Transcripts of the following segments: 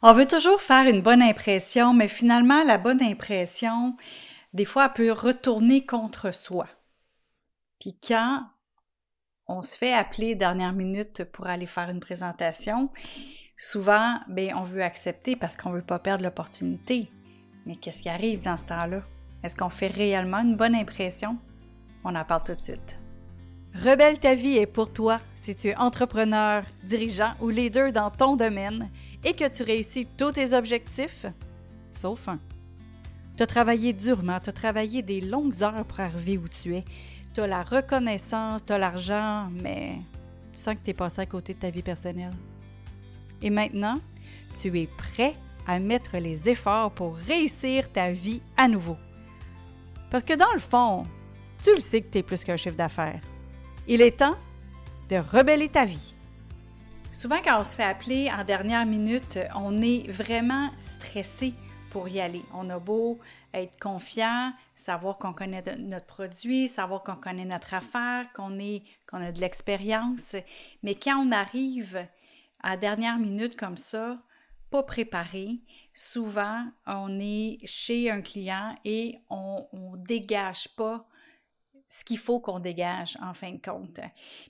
On veut toujours faire une bonne impression, mais finalement, la bonne impression, des fois, elle peut retourner contre soi. Puis quand on se fait appeler dernière minute pour aller faire une présentation, souvent, ben, on veut accepter parce qu'on veut pas perdre l'opportunité. Mais qu'est-ce qui arrive dans ce temps-là? Est-ce qu'on fait réellement une bonne impression? On en parle tout de suite. Rebelle ta vie est pour toi si tu es entrepreneur, dirigeant ou leader dans ton domaine et que tu réussis tous tes objectifs, sauf un. Tu as travaillé durement, tu as travaillé des longues heures pour arriver où tu es. Tu as la reconnaissance, tu as l'argent, mais tu sens que tu es passé à côté de ta vie personnelle. Et maintenant, tu es prêt à mettre les efforts pour réussir ta vie à nouveau. Parce que dans le fond, tu le sais que tu es plus qu'un chiffre d'affaires. Il est temps de rebeller ta vie. Souvent, quand on se fait appeler en dernière minute, on est vraiment stressé pour y aller. On a beau être confiant, savoir qu'on connaît notre produit, savoir qu'on connaît notre affaire, qu'on a de l'expérience, mais quand on arrive à dernière minute comme ça, pas préparé, souvent on est chez un client et on, ne dégage pas ce qu'il faut qu'on dégage en fin de compte.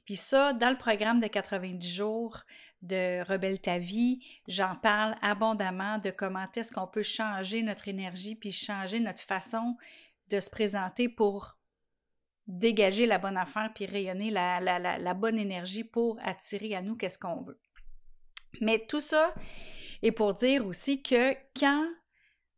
Puis ça, dans le programme de 90 jours de Rebelle ta vie, j'en parle abondamment de comment est-ce qu'on peut changer notre énergie puis changer notre façon de se présenter pour dégager la bonne affaire puis rayonner la, bonne énergie pour attirer à nous qu'est-ce qu'on veut. Mais tout ça est pour dire aussi que quand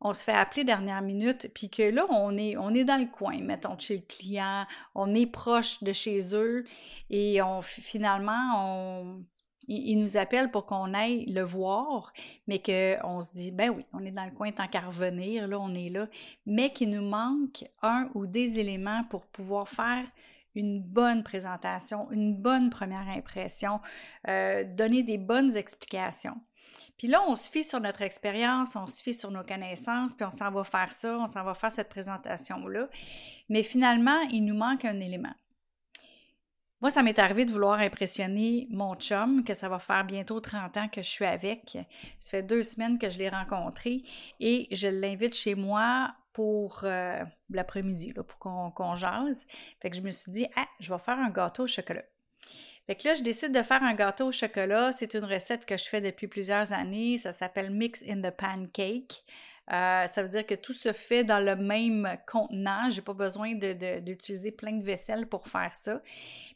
on se fait appeler dernière minute, puis que là, on est, on est dans le coin, mettons, chez le client, on est proche de chez eux, et on, finalement, on, ils nous appellent pour qu'on aille le voir, mais qu'on se dit, ben oui, on est dans le coin tant qu'à revenir, là, on est là, mais qu'il nous manque un ou des éléments pour pouvoir faire une bonne présentation, une bonne première impression, euh, donner des bonnes explications. Puis là, on se fie sur notre expérience, on se fie sur nos connaissances, puis on s'en va faire ça, on s'en va faire cette présentation-là. Mais finalement, il nous manque un élément. Moi, ça m'est arrivé de vouloir impressionner mon chum, que ça va faire bientôt 30 ans que je suis avec. Ça fait deux semaines que je l'ai rencontré et je l'invite chez moi pour euh, l'après-midi, pour qu'on jase. Fait que je me suis dit, ah, je vais faire un gâteau au chocolat. Fait que là, je décide de faire un gâteau au chocolat. C'est une recette que je fais depuis plusieurs années. Ça s'appelle Mix in the Pancake. Euh, ça veut dire que tout se fait dans le même contenant. J'ai pas besoin d'utiliser plein de vaisselle pour faire ça.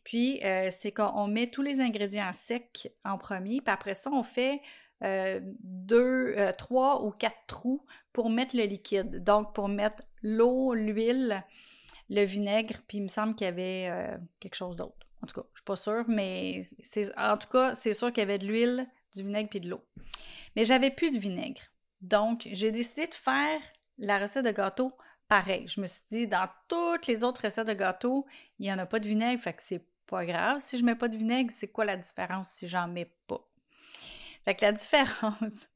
Puis, euh, c'est qu'on met tous les ingrédients secs en premier. Puis après ça, on fait euh, deux, trois ou quatre trous pour mettre le liquide. Donc, pour mettre l'eau, l'huile, le vinaigre, puis il me semble qu'il y avait quelque chose d'autre. En tout cas, je suis pas sûre, mais c'est, en tout cas, c'est sûr qu'il y avait de l'huile, du vinaigre puis de l'eau. Mais j'avais plus de vinaigre. Donc, j'ai décidé de faire la recette de gâteau pareil. Je me suis dit, dans toutes les autres recettes de gâteau, il n'y en a pas de vinaigre, fait que c'est pas grave. Si je mets pas de vinaigre, c'est quoi la différence si j'en mets pas? Fait que la différence,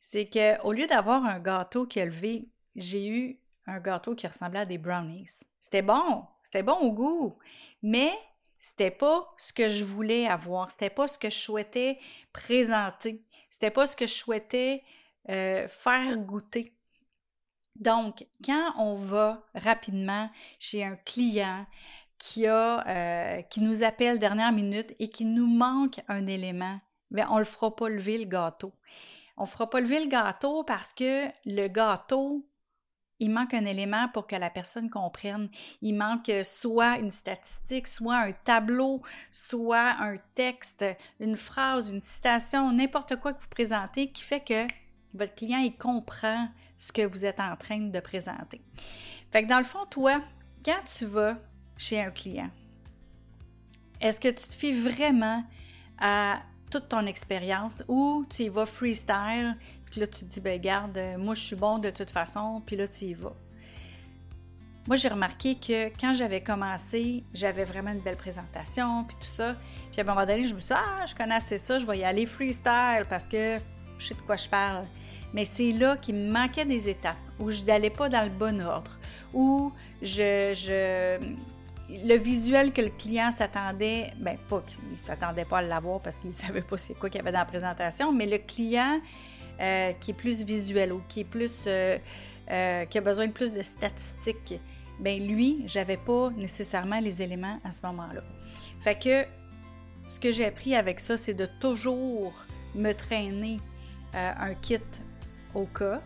c'est que au lieu d'avoir un gâteau qui a levé, j'ai eu un gâteau qui ressemblait à des brownies. C'était bon, c'était bon au goût, mais c'était pas ce que je voulais avoir, c'était pas ce que je souhaitais présenter, c'était pas ce que je souhaitais euh, faire goûter. Donc, quand on va rapidement chez un client qui euh, qui nous appelle dernière minute et qui nous manque un élément, bien, on le fera pas lever le gâteau. On fera pas lever le gâteau parce que le gâteau il manque un élément pour que la personne comprenne. Il manque soit une statistique, soit un tableau, soit un texte, une phrase, une citation, n'importe quoi que vous présentez qui fait que votre client il comprend ce que vous êtes en train de présenter. Fait que dans le fond, toi, quand tu vas chez un client, est-ce que tu te fies vraiment à toute ton expérience ou tu y vas freestyle, puis là tu te dis, ben garde, euh, moi je suis bon de toute façon, puis là tu y vas. Moi, j'ai remarqué que quand j'avais commencé, j'avais vraiment une belle présentation, puis tout ça. Puis à un moment donné, je me suis dit, ah, je connais assez ça, je vais y aller freestyle parce que je sais de quoi je parle. Mais c'est là qu'il me manquait des étapes, où je n'allais pas dans le bon ordre, où je le visuel que le client s'attendait, ben pas qu'il s'attendait pas à l'avoir parce qu'il savait pas c'est quoi qu'il y avait dans la présentation, mais le client euh, qui est plus visuel ou qui est plus euh, euh, qui a besoin de plus de statistiques, ben lui, j'avais pas nécessairement les éléments à ce moment-là. Fait que ce que j'ai appris avec ça, c'est de toujours me traîner un kit au cas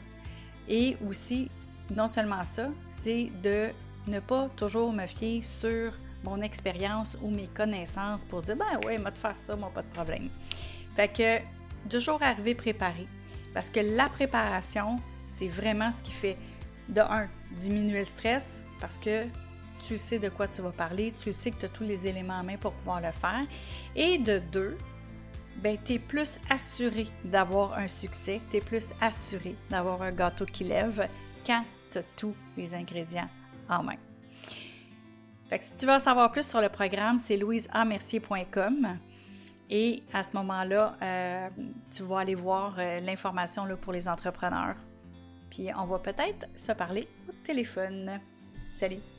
et aussi non seulement ça, c'est de ne pas toujours me fier sur mon expérience ou mes connaissances pour dire ben ouais, moi de faire ça, moi pas de problème. Fait que toujours arriver préparé parce que la préparation, c'est vraiment ce qui fait de un diminuer le stress parce que tu sais de quoi tu vas parler, tu sais que tu as tous les éléments en main pour pouvoir le faire et de deux, ben, tu es plus assuré d'avoir un succès, tu es plus assuré d'avoir un gâteau qui lève quand tu as tous les ingrédients en. Fait que si tu veux en savoir plus sur le programme, c'est louiseamercier.com. Et à ce moment-là, euh, tu vas aller voir euh, l'information pour les entrepreneurs. Puis on va peut-être se parler au téléphone. Salut!